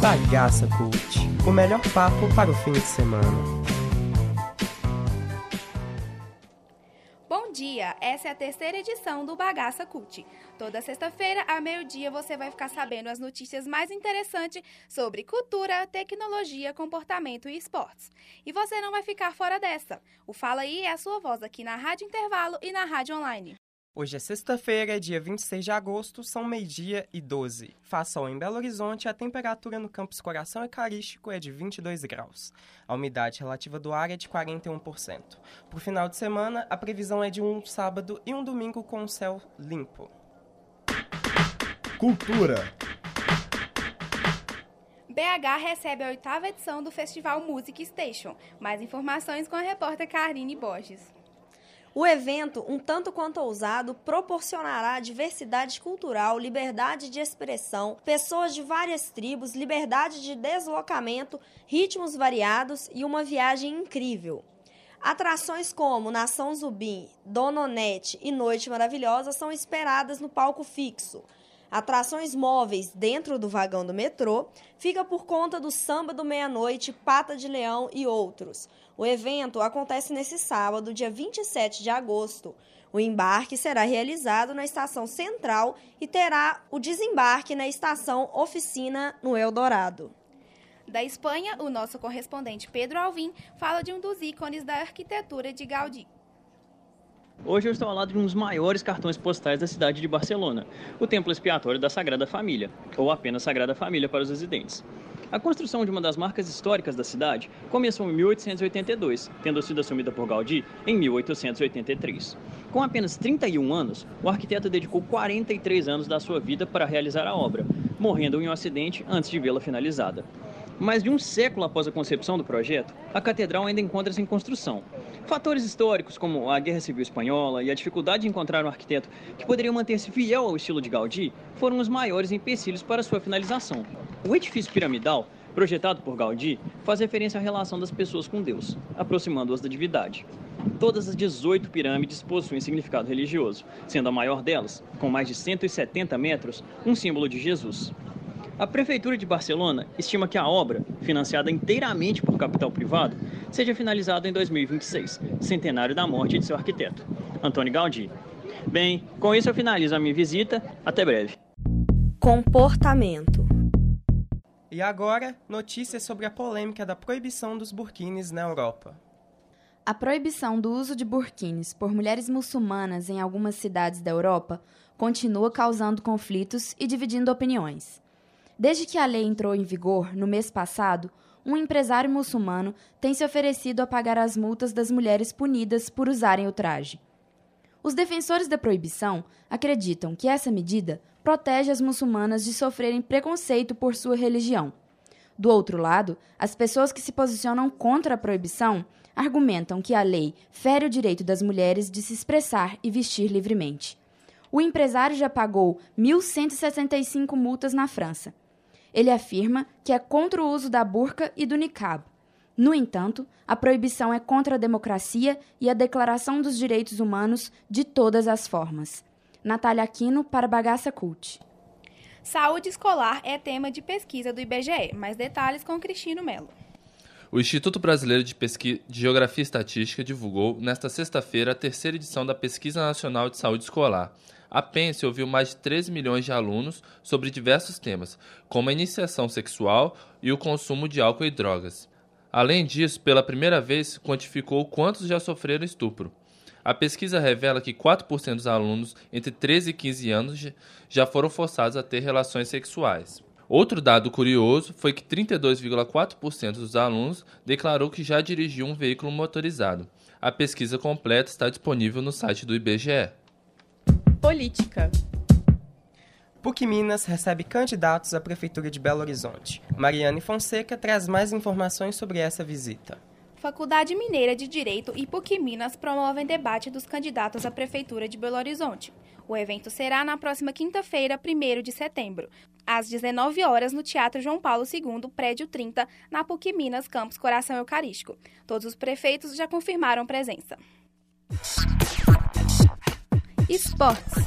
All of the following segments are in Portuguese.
Bagaça Cult, o melhor papo para o fim de semana. Bom dia, essa é a terceira edição do Bagaça Cult. Toda sexta-feira, ao meio-dia, você vai ficar sabendo as notícias mais interessantes sobre cultura, tecnologia, comportamento e esportes. E você não vai ficar fora dessa. O Fala Aí é a sua voz aqui na Rádio Intervalo e na Rádio Online. Hoje é sexta-feira, dia 26 de agosto, são meio-dia e 12. Faz sol em Belo Horizonte a temperatura no campus Coração Eucarístico é de 22 graus. A umidade relativa do ar é de 41%. Para o final de semana, a previsão é de um sábado e um domingo com o céu limpo. Cultura. BH recebe a oitava edição do Festival Music Station. Mais informações com a repórter Karine Borges. O evento, um tanto quanto ousado, proporcionará diversidade cultural, liberdade de expressão, pessoas de várias tribos, liberdade de deslocamento, ritmos variados e uma viagem incrível. Atrações como Nação Zumbi, Dononete e Noite Maravilhosa são esperadas no palco fixo. Atrações móveis dentro do vagão do metrô fica por conta do Samba do Meia-Noite, Pata de Leão e outros. O evento acontece nesse sábado, dia 27 de agosto. O embarque será realizado na estação central e terá o desembarque na estação Oficina no Eldorado. Da Espanha, o nosso correspondente Pedro Alvim fala de um dos ícones da arquitetura de Gaudí. Hoje eu estou ao lado de um dos maiores cartões postais da cidade de Barcelona, o Templo Expiatório da Sagrada Família, ou apenas Sagrada Família para os residentes. A construção de uma das marcas históricas da cidade começou em 1882, tendo sido assumida por Gaudí em 1883. Com apenas 31 anos, o arquiteto dedicou 43 anos da sua vida para realizar a obra, morrendo em um acidente antes de vê-la finalizada. Mais de um século após a concepção do projeto, a catedral ainda encontra-se em construção. Fatores históricos, como a Guerra Civil Espanhola e a dificuldade de encontrar um arquiteto que poderia manter-se fiel ao estilo de Gaudí, foram os maiores empecilhos para sua finalização. O edifício piramidal, projetado por Gaudí, faz referência à relação das pessoas com Deus, aproximando-as da divindade. Todas as 18 pirâmides possuem significado religioso, sendo a maior delas, com mais de 170 metros, um símbolo de Jesus. A Prefeitura de Barcelona estima que a obra, financiada inteiramente por capital privado, seja finalizada em 2026, centenário da morte de seu arquiteto, Antônio Gaudí. Bem, com isso eu finalizo a minha visita. Até breve. Comportamento. E agora, notícias sobre a polêmica da proibição dos burkines na Europa. A proibição do uso de burkines por mulheres muçulmanas em algumas cidades da Europa continua causando conflitos e dividindo opiniões. Desde que a lei entrou em vigor no mês passado, um empresário muçulmano tem se oferecido a pagar as multas das mulheres punidas por usarem o traje. Os defensores da proibição acreditam que essa medida protege as muçulmanas de sofrerem preconceito por sua religião. Do outro lado, as pessoas que se posicionam contra a proibição argumentam que a lei fere o direito das mulheres de se expressar e vestir livremente. O empresário já pagou 1.165 multas na França. Ele afirma que é contra o uso da burca e do niqab. No entanto, a proibição é contra a democracia e a Declaração dos Direitos Humanos de todas as formas. Natália Aquino para Bagaça Cult. Saúde escolar é tema de pesquisa do IBGE. Mais detalhes com Cristino Melo. O Instituto Brasileiro de, Pesqui... de Geografia e Estatística divulgou, nesta sexta-feira, a terceira edição da Pesquisa Nacional de Saúde Escolar, a Pense ouviu mais de 13 milhões de alunos sobre diversos temas, como a iniciação sexual e o consumo de álcool e drogas. Além disso, pela primeira vez, quantificou quantos já sofreram estupro. A pesquisa revela que 4% dos alunos entre 13 e 15 anos já foram forçados a ter relações sexuais. Outro dado curioso foi que 32,4% dos alunos declarou que já dirigiu um veículo motorizado. A pesquisa completa está disponível no site do IBGE. Política. PUC Minas recebe candidatos à Prefeitura de Belo Horizonte. Mariane Fonseca traz mais informações sobre essa visita. Faculdade Mineira de Direito e PUC Minas promovem debate dos candidatos à Prefeitura de Belo Horizonte. O evento será na próxima quinta-feira, 1 de setembro, às 19 horas, no Teatro João Paulo II, prédio 30, na PUC Minas, campus Coração Eucarístico. Todos os prefeitos já confirmaram presença. Esportes.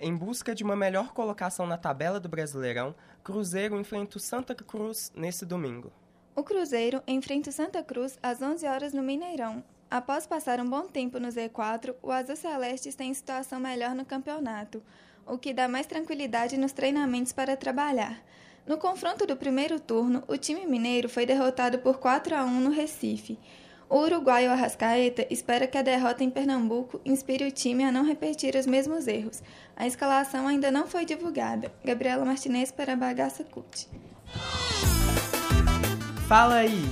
Em busca de uma melhor colocação na tabela do Brasileirão, Cruzeiro enfrenta o Santa Cruz nesse domingo. O Cruzeiro enfrenta o Santa Cruz às 11 horas no Mineirão. Após passar um bom tempo no Z4, o Azul Celeste está em situação melhor no campeonato, o que dá mais tranquilidade nos treinamentos para trabalhar. No confronto do primeiro turno, o time mineiro foi derrotado por 4 a 1 no Recife. O uruguaio Arrascaeta espera que a derrota em Pernambuco inspire o time a não repetir os mesmos erros. A escalação ainda não foi divulgada. Gabriela Martinez para a Bagaça Cult. Fala aí!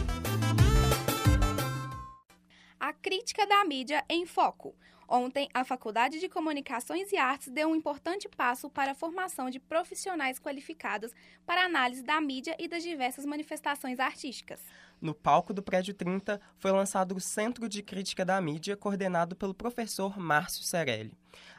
A crítica da mídia em foco. Ontem, a Faculdade de Comunicações e Artes deu um importante passo para a formação de profissionais qualificados para análise da mídia e das diversas manifestações artísticas. No palco do Prédio 30 foi lançado o Centro de Crítica da Mídia, coordenado pelo professor Márcio Cerelli.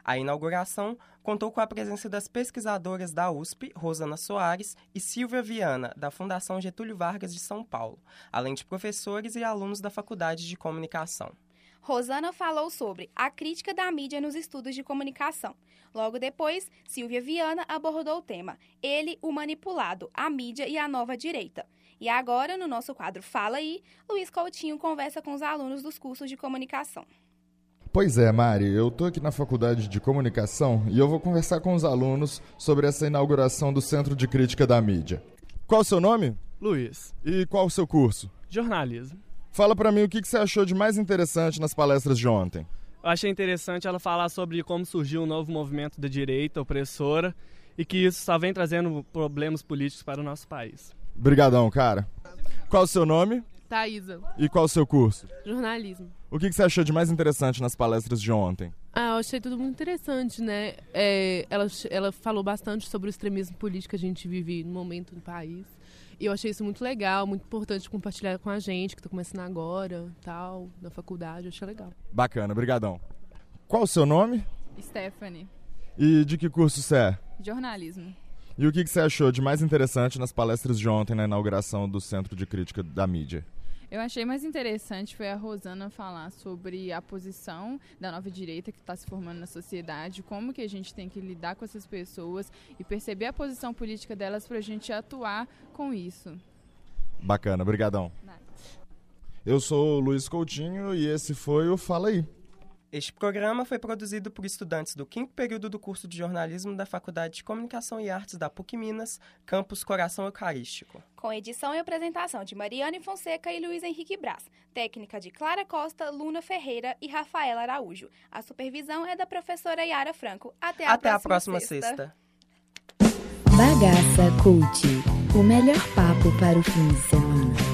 A inauguração contou com a presença das pesquisadoras da USP, Rosana Soares, e Silvia Viana, da Fundação Getúlio Vargas de São Paulo, além de professores e alunos da Faculdade de Comunicação. Rosana falou sobre a crítica da mídia nos estudos de comunicação. Logo depois, Silvia Viana abordou o tema Ele, o manipulado, a mídia e a nova direita. E agora, no nosso quadro Fala aí, Luiz Coutinho conversa com os alunos dos cursos de comunicação. Pois é, Mari, eu estou aqui na Faculdade de Comunicação e eu vou conversar com os alunos sobre essa inauguração do Centro de Crítica da Mídia. Qual o seu nome? Luiz. E qual o seu curso? Jornalismo. Fala para mim o que você achou de mais interessante nas palestras de ontem. Eu achei interessante ela falar sobre como surgiu um novo movimento da direita opressora e que isso só vem trazendo problemas políticos para o nosso país. Obrigadão, cara. Qual o seu nome? Thaisa. E qual o seu curso? Jornalismo. O que você achou de mais interessante nas palestras de ontem? Ah, eu achei tudo muito interessante, né? É, ela, ela falou bastante sobre o extremismo político que a gente vive no momento no país. E eu achei isso muito legal, muito importante compartilhar com a gente, que está começando agora, tal, na faculdade, eu achei legal. Bacana, brigadão. Qual o seu nome? Stephanie. E de que curso você é? Jornalismo. E o que você achou de mais interessante nas palestras de ontem na inauguração do Centro de Crítica da Mídia? Eu achei mais interessante foi a Rosana falar sobre a posição da nova direita que está se formando na sociedade, como que a gente tem que lidar com essas pessoas e perceber a posição política delas para a gente atuar com isso. Bacana, brigadão. Eu sou o Luiz Coutinho e esse foi o Fala Aí. Este programa foi produzido por estudantes do quinto período do curso de jornalismo da Faculdade de Comunicação e Artes da PUC Minas, campus Coração Eucarístico. Com edição e apresentação de Mariane Fonseca e Luiz Henrique Braz. Técnica de Clara Costa, Luna Ferreira e Rafaela Araújo. A supervisão é da professora Yara Franco. Até a Até próxima, a próxima sexta. sexta. Bagaça Cult, o melhor papo para o fim de semana.